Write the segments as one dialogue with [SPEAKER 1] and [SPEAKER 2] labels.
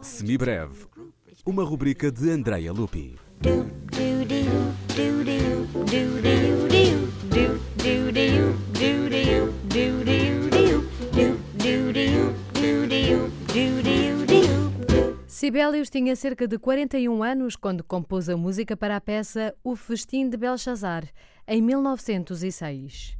[SPEAKER 1] Semibreve, uma rubrica de Andrea Lupi.
[SPEAKER 2] Sibelius tinha cerca de 41 anos quando compôs a música para a peça O Festim de Belshazzar, em 1906.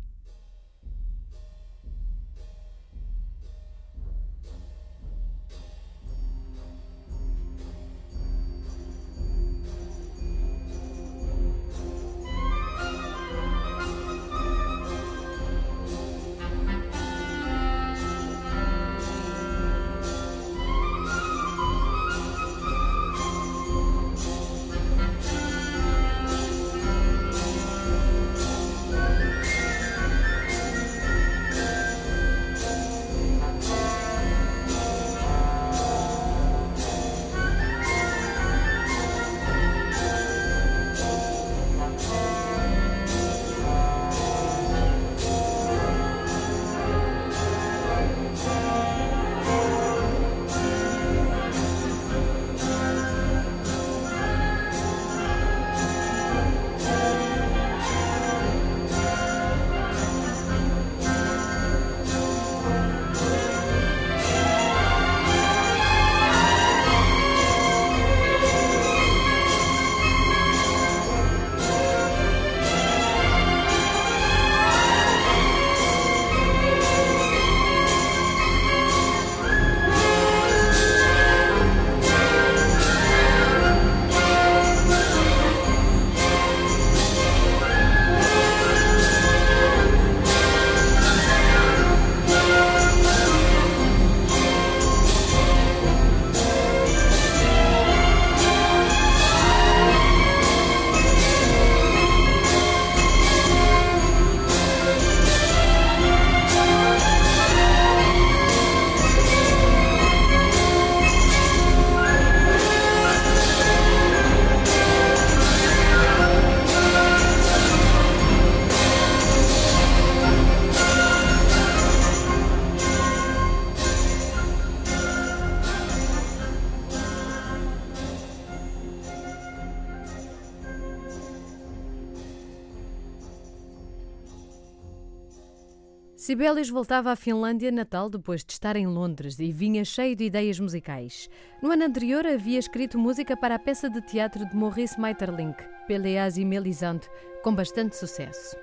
[SPEAKER 2] Sibelius voltava à Finlândia natal depois de estar em Londres e vinha cheio de ideias musicais. No ano anterior havia escrito música para a peça de teatro de Maurice Maeterlinck, Peleas e Melisande, com bastante sucesso.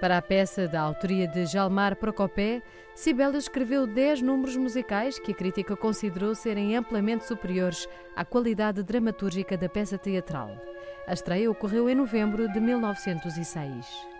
[SPEAKER 2] Para a peça da autoria de Jalmar Procopé, Sibelius escreveu 10 números musicais que a crítica considerou serem amplamente superiores à qualidade dramatúrgica da peça teatral. A estreia ocorreu em novembro de 1906.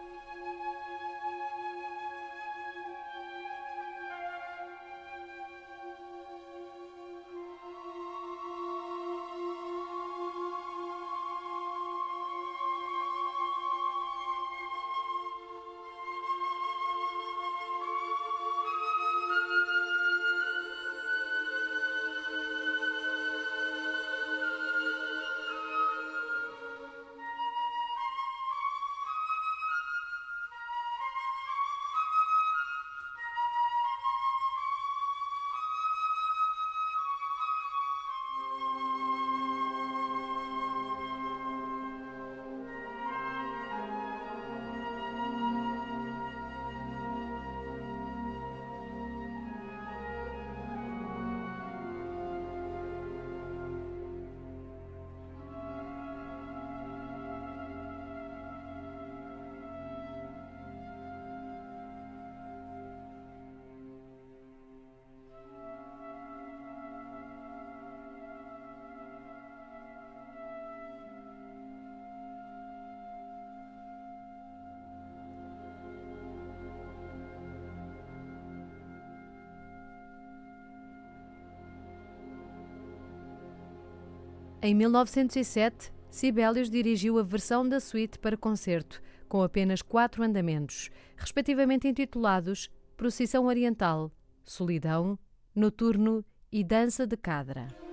[SPEAKER 2] Em 1907, Sibelius dirigiu a versão da suíte para concerto, com apenas quatro andamentos, respectivamente intitulados Procissão Oriental, Solidão, Noturno e Dança de Cadra.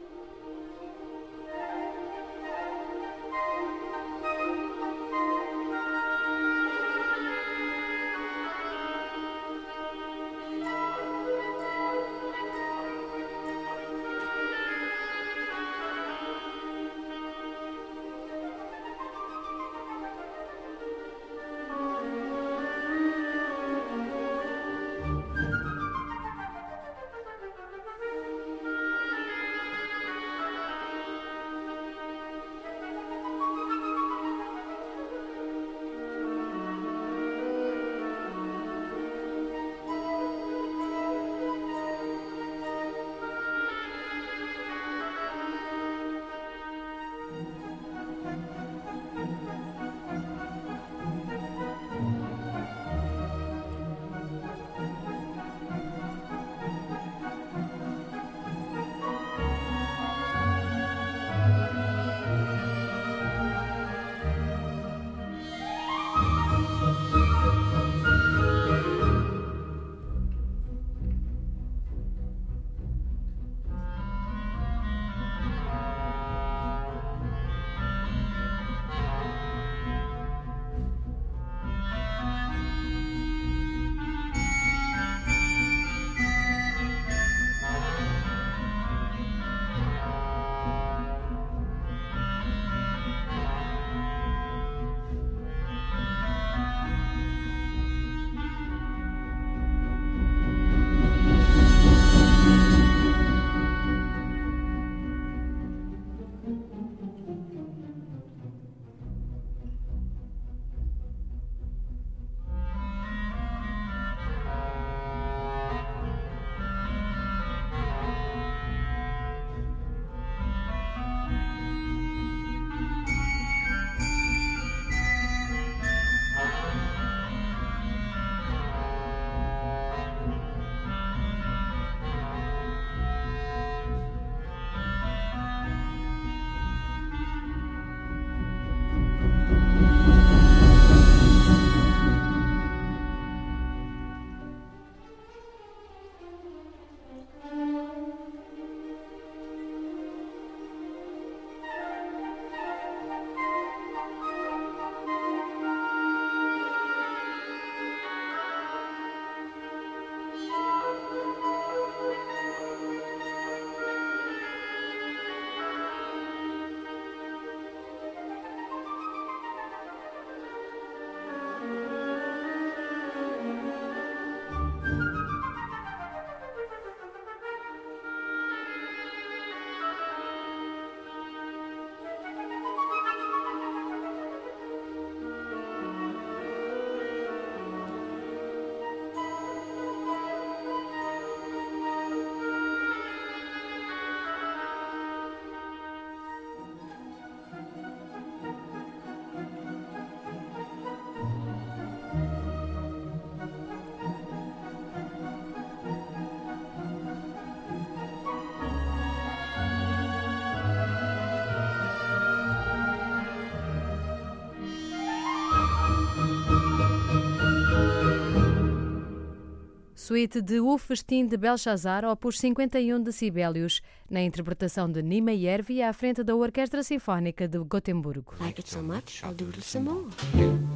[SPEAKER 2] Suíte de O Festim de Belshazzar, opus 51 de Sibelius, na interpretação de Nima Yervi à frente da Orquestra Sinfónica de Gotemburgo.
[SPEAKER 3] Like it so much, I'll doodle some more.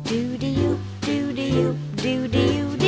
[SPEAKER 3] Doody-oop, doody-oop, doody-oop,